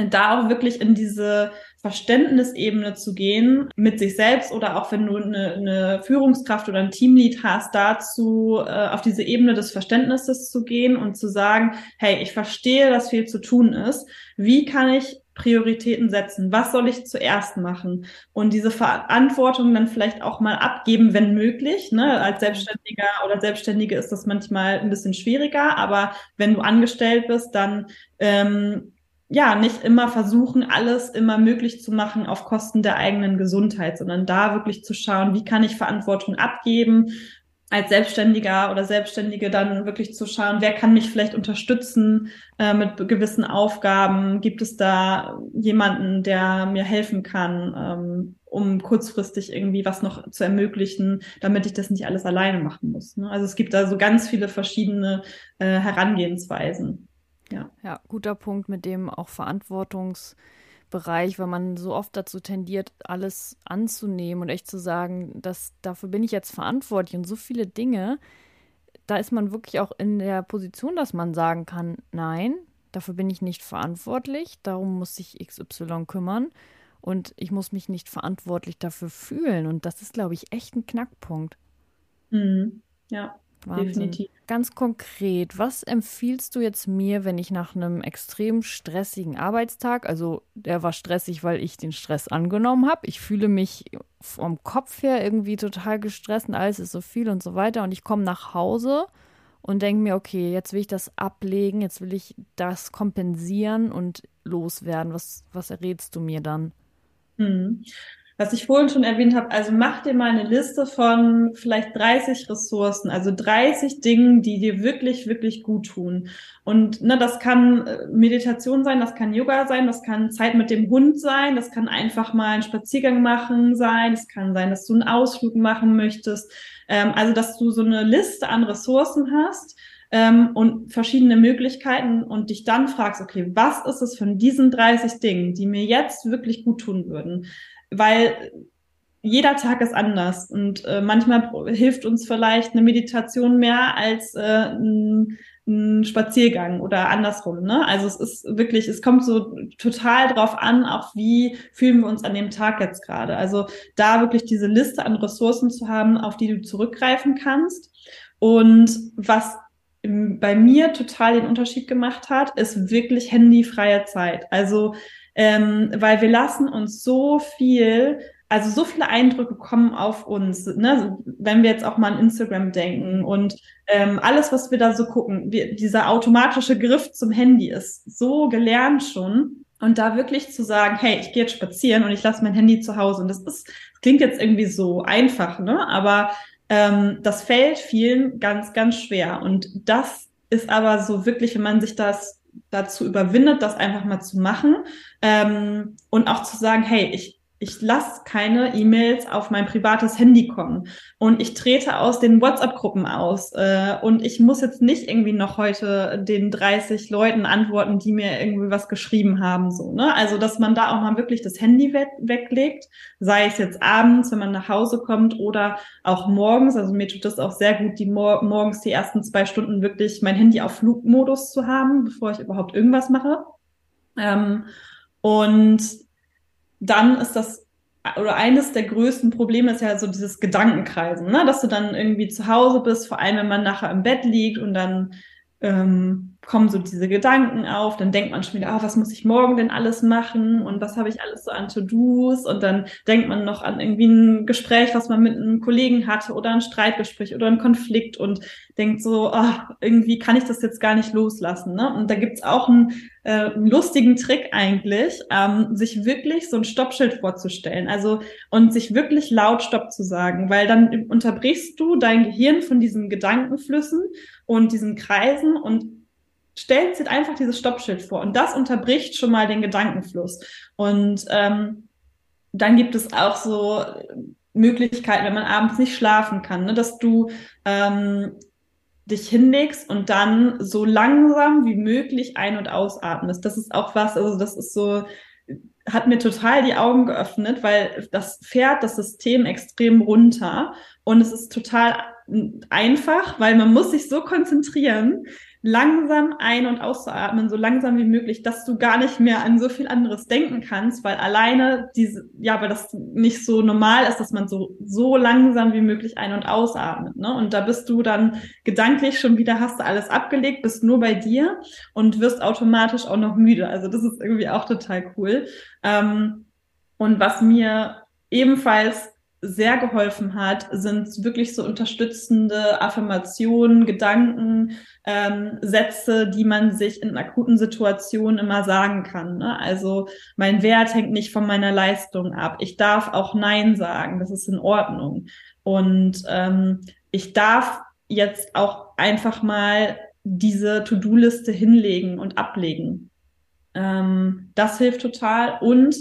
da auch wirklich in diese Verständnisebene zu gehen mit sich selbst oder auch wenn du eine, eine Führungskraft oder ein Teamlead hast, dazu äh, auf diese Ebene des Verständnisses zu gehen und zu sagen, hey, ich verstehe, dass viel zu tun ist. Wie kann ich Prioritäten setzen? Was soll ich zuerst machen? Und diese Verantwortung dann vielleicht auch mal abgeben, wenn möglich. Ne? Als Selbstständiger oder Selbstständige ist das manchmal ein bisschen schwieriger, aber wenn du angestellt bist, dann ähm, ja, nicht immer versuchen, alles immer möglich zu machen auf Kosten der eigenen Gesundheit, sondern da wirklich zu schauen, wie kann ich Verantwortung abgeben, als Selbstständiger oder Selbstständige dann wirklich zu schauen, wer kann mich vielleicht unterstützen äh, mit gewissen Aufgaben? Gibt es da jemanden, der mir helfen kann, ähm, um kurzfristig irgendwie was noch zu ermöglichen, damit ich das nicht alles alleine machen muss? Ne? Also es gibt da so ganz viele verschiedene äh, Herangehensweisen. Ja. ja, guter Punkt mit dem auch Verantwortungsbereich, weil man so oft dazu tendiert, alles anzunehmen und echt zu sagen, dass dafür bin ich jetzt verantwortlich und so viele Dinge, da ist man wirklich auch in der Position, dass man sagen kann, nein, dafür bin ich nicht verantwortlich, darum muss sich XY kümmern und ich muss mich nicht verantwortlich dafür fühlen und das ist, glaube ich, echt ein Knackpunkt. Mhm. Ja, Wahnsinn. Definitiv. Ganz konkret, was empfiehlst du jetzt mir, wenn ich nach einem extrem stressigen Arbeitstag, also der war stressig, weil ich den Stress angenommen habe, ich fühle mich vom Kopf her irgendwie total gestresst und alles ist so viel und so weiter und ich komme nach Hause und denke mir, okay, jetzt will ich das ablegen, jetzt will ich das kompensieren und loswerden. Was, was errätst du mir dann? Was ich vorhin schon erwähnt habe, also mach dir mal eine Liste von vielleicht 30 Ressourcen, also 30 Dingen, die dir wirklich, wirklich gut tun. Und ne, das kann äh, Meditation sein, das kann Yoga sein, das kann Zeit mit dem Hund sein, das kann einfach mal einen Spaziergang machen sein, es kann sein, dass du einen Ausflug machen möchtest. Ähm, also, dass du so eine Liste an Ressourcen hast, ähm, und verschiedene Möglichkeiten und dich dann fragst, okay, was ist es von diesen 30 Dingen, die mir jetzt wirklich gut tun würden? Weil jeder Tag ist anders und äh, manchmal hilft uns vielleicht eine Meditation mehr als äh, ein, ein Spaziergang oder andersrum. Ne? Also es ist wirklich, es kommt so total drauf an, auch wie fühlen wir uns an dem Tag jetzt gerade. Also da wirklich diese Liste an Ressourcen zu haben, auf die du zurückgreifen kannst. Und was bei mir total den Unterschied gemacht hat, ist wirklich handyfreie Zeit. Also ähm, weil wir lassen uns so viel also so viele Eindrücke kommen auf uns, ne? wenn wir jetzt auch mal an Instagram denken und ähm, alles, was wir da so gucken, wir, dieser automatische Griff zum Handy ist so gelernt schon. Und da wirklich zu sagen, hey, ich gehe jetzt spazieren und ich lasse mein Handy zu Hause. Und das ist, das klingt jetzt irgendwie so einfach, ne? Aber ähm, das fällt vielen ganz, ganz schwer. Und das ist aber so wirklich, wenn man sich das dazu überwindet, das einfach mal zu machen ähm, und auch zu sagen, hey, ich, ich lasse keine E-Mails auf mein privates Handy kommen und ich trete aus den WhatsApp-Gruppen aus äh, und ich muss jetzt nicht irgendwie noch heute den 30 Leuten antworten, die mir irgendwie was geschrieben haben, so, ne? Also, dass man da auch mal wirklich das Handy we weglegt, sei es jetzt abends, wenn man nach Hause kommt oder auch morgens. Also mir tut das auch sehr gut, die Mor morgens die ersten zwei Stunden wirklich mein Handy auf Flugmodus zu haben, bevor ich überhaupt irgendwas mache. Ähm, und dann ist das oder eines der größten Probleme ist ja so dieses Gedankenkreisen, ne? dass du dann irgendwie zu Hause bist, vor allem wenn man nachher im Bett liegt und dann ähm, kommen so diese Gedanken auf, dann denkt man schon wieder, ah, was muss ich morgen denn alles machen und was habe ich alles so an To-Dos und dann denkt man noch an irgendwie ein Gespräch, was man mit einem Kollegen hatte oder ein Streitgespräch oder ein Konflikt und denkt so, ah, irgendwie kann ich das jetzt gar nicht loslassen. Ne? Und da gibt's auch einen, äh, lustigen Trick eigentlich, ähm, sich wirklich so ein Stoppschild vorzustellen, also und sich wirklich laut Stopp zu sagen, weil dann unterbrichst du dein Gehirn von diesen Gedankenflüssen und diesen Kreisen und stellt sich einfach dieses Stoppschild vor und das unterbricht schon mal den Gedankenfluss. Und ähm, dann gibt es auch so Möglichkeiten, wenn man abends nicht schlafen kann, ne, dass du ähm, dich hinlegst und dann so langsam wie möglich ein- und ausatmest. Das ist auch was, also das ist so, hat mir total die Augen geöffnet, weil das fährt das System extrem runter und es ist total einfach, weil man muss sich so konzentrieren, langsam ein- und auszuatmen, so langsam wie möglich, dass du gar nicht mehr an so viel anderes denken kannst, weil alleine diese, ja, weil das nicht so normal ist, dass man so, so langsam wie möglich ein- und ausatmet, ne? Und da bist du dann gedanklich schon wieder, hast du alles abgelegt, bist nur bei dir und wirst automatisch auch noch müde. Also das ist irgendwie auch total cool. Ähm, und was mir ebenfalls sehr geholfen hat, sind wirklich so unterstützende Affirmationen, Gedanken, ähm, Sätze, die man sich in akuten Situationen immer sagen kann. Ne? Also mein Wert hängt nicht von meiner Leistung ab. Ich darf auch Nein sagen, das ist in Ordnung. Und ähm, ich darf jetzt auch einfach mal diese To-Do-Liste hinlegen und ablegen. Ähm, das hilft total. Und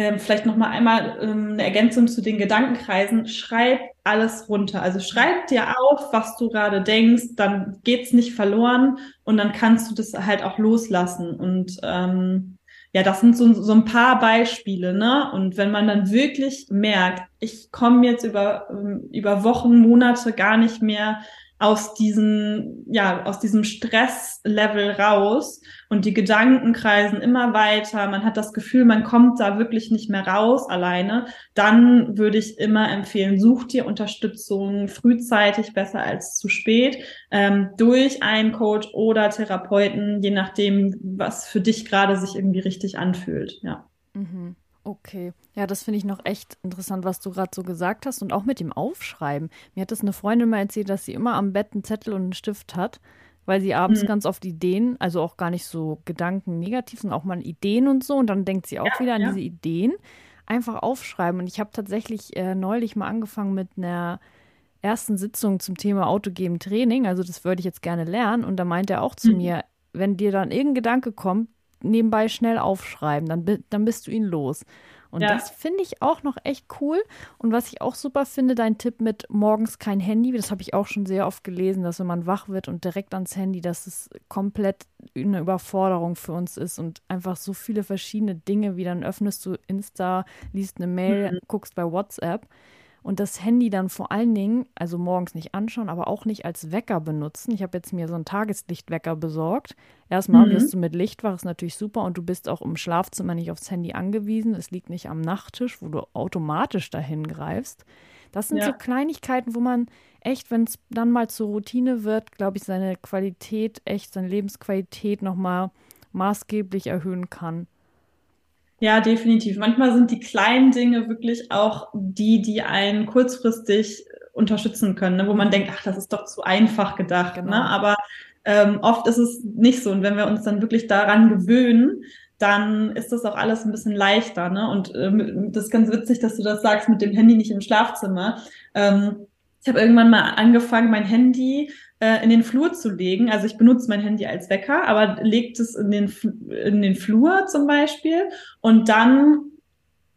ähm, vielleicht noch mal einmal ähm, eine Ergänzung zu den Gedankenkreisen. Schreib alles runter. Also schreib dir auf, was du gerade denkst, dann geht's nicht verloren und dann kannst du das halt auch loslassen. Und ähm, ja, das sind so, so ein paar Beispiele, ne? Und wenn man dann wirklich merkt, ich komme jetzt über, ähm, über Wochen, Monate gar nicht mehr aus diesem, ja, aus diesem Stresslevel raus und die Gedanken kreisen immer weiter. Man hat das Gefühl, man kommt da wirklich nicht mehr raus alleine. Dann würde ich immer empfehlen, such dir Unterstützung frühzeitig, besser als zu spät, ähm, durch einen Coach oder Therapeuten, je nachdem, was für dich gerade sich irgendwie richtig anfühlt, ja. Mhm. Okay, ja, das finde ich noch echt interessant, was du gerade so gesagt hast und auch mit dem Aufschreiben. Mir hat das eine Freundin mal erzählt, dass sie immer am Bett einen Zettel und einen Stift hat, weil sie abends mhm. ganz oft Ideen, also auch gar nicht so Gedanken negativ, sondern auch mal Ideen und so und dann denkt sie auch ja, wieder an ja. diese Ideen. Einfach aufschreiben und ich habe tatsächlich äh, neulich mal angefangen mit einer ersten Sitzung zum Thema autogeben Training, also das würde ich jetzt gerne lernen und da meint er auch zu mhm. mir, wenn dir dann irgendein Gedanke kommt, nebenbei schnell aufschreiben, dann, dann bist du ihn los. Und ja. das finde ich auch noch echt cool. Und was ich auch super finde, dein Tipp mit morgens kein Handy, das habe ich auch schon sehr oft gelesen, dass wenn man wach wird und direkt ans Handy, dass es komplett eine Überforderung für uns ist und einfach so viele verschiedene Dinge, wie dann öffnest du Insta, liest eine Mail, mhm. guckst bei WhatsApp und das Handy dann vor allen Dingen, also morgens nicht anschauen, aber auch nicht als Wecker benutzen. Ich habe jetzt mir so einen Tageslichtwecker besorgt. Erstmal mhm. wirst du mit Licht wach, ist natürlich super und du bist auch im Schlafzimmer nicht aufs Handy angewiesen. Es liegt nicht am Nachttisch, wo du automatisch dahin greifst. Das sind ja. so Kleinigkeiten, wo man echt, wenn es dann mal zur Routine wird, glaube ich, seine Qualität, echt seine Lebensqualität nochmal maßgeblich erhöhen kann. Ja, definitiv. Manchmal sind die kleinen Dinge wirklich auch die, die einen kurzfristig unterstützen können, ne? wo man denkt, ach, das ist doch zu einfach gedacht. Ne? Genau. Ne? Aber ähm, oft ist es nicht so. Und wenn wir uns dann wirklich daran gewöhnen, dann ist das auch alles ein bisschen leichter. Ne? Und ähm, das ist ganz witzig, dass du das sagst mit dem Handy nicht im Schlafzimmer. Ähm, ich habe irgendwann mal angefangen, mein Handy äh, in den Flur zu legen. Also ich benutze mein Handy als Wecker, aber legt es in den, in den Flur zum Beispiel und dann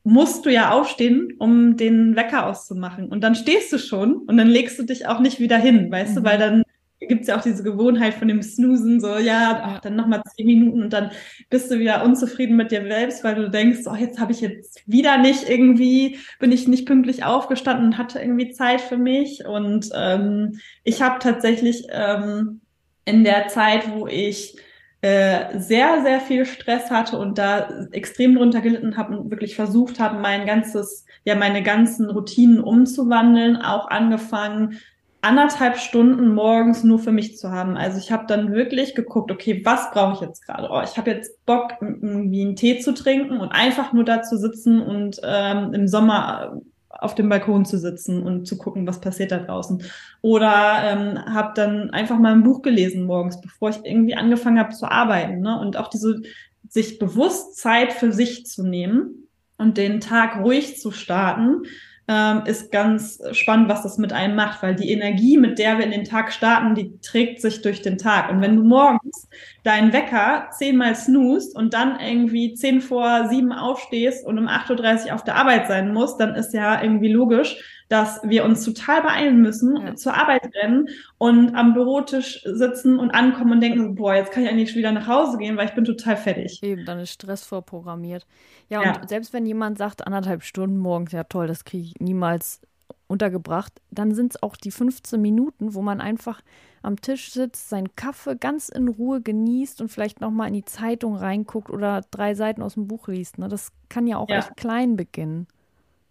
musst du ja aufstehen, um den Wecker auszumachen. Und dann stehst du schon und dann legst du dich auch nicht wieder hin, weißt mhm. du, weil dann gibt es ja auch diese Gewohnheit von dem Snoosen, so ja, ach, dann nochmal zehn Minuten und dann bist du wieder unzufrieden mit dir selbst, weil du denkst, oh, jetzt habe ich jetzt wieder nicht irgendwie, bin ich nicht pünktlich aufgestanden und hatte irgendwie Zeit für mich. Und ähm, ich habe tatsächlich ähm, in der Zeit, wo ich äh, sehr, sehr viel Stress hatte und da extrem drunter gelitten habe und wirklich versucht habe, mein ganzes, ja, meine ganzen Routinen umzuwandeln, auch angefangen, anderthalb Stunden morgens nur für mich zu haben. Also ich habe dann wirklich geguckt, okay, was brauche ich jetzt gerade? Oh, ich habe jetzt Bock, irgendwie einen Tee zu trinken und einfach nur da zu sitzen und ähm, im Sommer auf dem Balkon zu sitzen und zu gucken, was passiert da draußen. Oder ähm, habe dann einfach mal ein Buch gelesen morgens, bevor ich irgendwie angefangen habe zu arbeiten. Ne? Und auch diese sich bewusst Zeit für sich zu nehmen und den Tag ruhig zu starten, ähm, ist ganz spannend, was das mit einem macht, weil die Energie, mit der wir in den Tag starten, die trägt sich durch den Tag. Und wenn du morgens deinen Wecker zehnmal snoost und dann irgendwie zehn vor sieben aufstehst und um 8.30 Uhr auf der Arbeit sein musst, dann ist ja irgendwie logisch, dass wir uns total beeilen müssen, ja. zur Arbeit rennen und am Bürotisch sitzen und ankommen und denken, boah, jetzt kann ich eigentlich schon wieder nach Hause gehen, weil ich bin total fertig. Eben, dann ist Stress vorprogrammiert. Ja, und ja. selbst wenn jemand sagt, anderthalb Stunden morgens, ja toll, das kriege ich niemals untergebracht, dann sind es auch die 15 Minuten, wo man einfach am Tisch sitzt, seinen Kaffee ganz in Ruhe genießt und vielleicht nochmal in die Zeitung reinguckt oder drei Seiten aus dem Buch liest. Ne? Das kann ja auch ja. echt klein beginnen.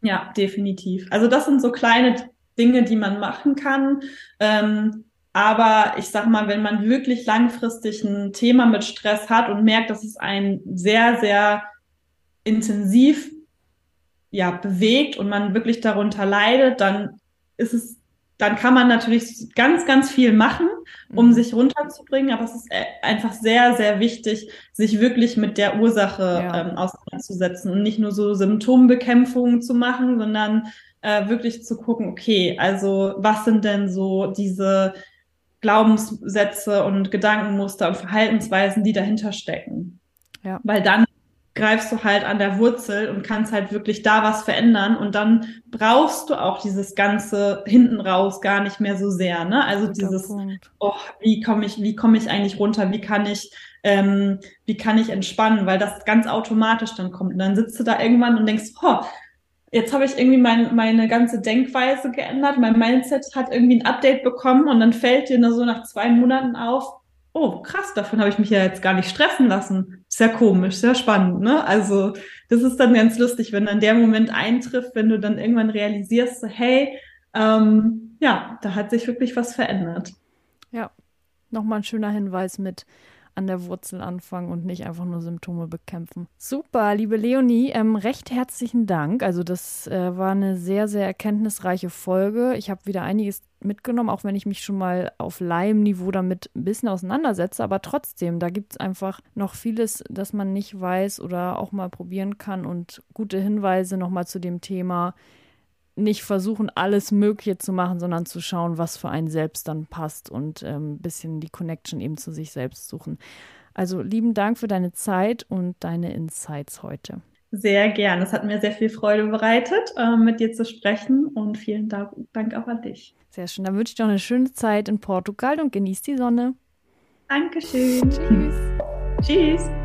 Ja, definitiv. Also das sind so kleine Dinge, die man machen kann. Ähm, aber ich sag mal, wenn man wirklich langfristig ein Thema mit Stress hat und merkt, dass es einen sehr, sehr intensiv ja, bewegt und man wirklich darunter leidet, dann ist es, dann kann man natürlich ganz, ganz viel machen, um mhm. sich runterzubringen. Aber es ist äh, einfach sehr, sehr wichtig, sich wirklich mit der Ursache ja. ähm, auseinanderzusetzen und nicht nur so Symptombekämpfungen zu machen, sondern äh, wirklich zu gucken, okay, also was sind denn so diese Glaubenssätze und Gedankenmuster und Verhaltensweisen, die dahinter stecken. Ja. Weil dann greifst du halt an der Wurzel und kannst halt wirklich da was verändern und dann brauchst du auch dieses ganze hinten raus gar nicht mehr so sehr, ne? Also Guter dieses, Punkt. oh, wie komme ich, wie komme ich eigentlich runter? Wie kann ich, ähm, wie kann ich entspannen? Weil das ganz automatisch dann kommt und dann sitzt du da irgendwann und denkst, oh, jetzt habe ich irgendwie mein, meine ganze Denkweise geändert, mein Mindset hat irgendwie ein Update bekommen und dann fällt dir nur so nach zwei Monaten auf, oh krass, davon habe ich mich ja jetzt gar nicht stressen lassen. Sehr komisch, sehr spannend, ne? Also das ist dann ganz lustig, wenn dann der Moment eintrifft, wenn du dann irgendwann realisierst, hey, ähm, ja, da hat sich wirklich was verändert. Ja, nochmal ein schöner Hinweis mit an der Wurzel anfangen und nicht einfach nur Symptome bekämpfen. Super, liebe Leonie, ähm, recht herzlichen Dank. Also das äh, war eine sehr, sehr erkenntnisreiche Folge. Ich habe wieder einiges mitgenommen, auch wenn ich mich schon mal auf Leim-Niveau damit ein bisschen auseinandersetze. Aber trotzdem, da gibt es einfach noch vieles, das man nicht weiß oder auch mal probieren kann und gute Hinweise nochmal zu dem Thema nicht versuchen, alles Mögliche zu machen, sondern zu schauen, was für einen selbst dann passt und ein ähm, bisschen die Connection eben zu sich selbst suchen. Also lieben Dank für deine Zeit und deine Insights heute. Sehr gern. Es hat mir sehr viel Freude bereitet, äh, mit dir zu sprechen und vielen Dank auch an dich. Sehr schön. Dann wünsche ich dir noch eine schöne Zeit in Portugal und genieß die Sonne. Dankeschön. Tschüss. Tschüss.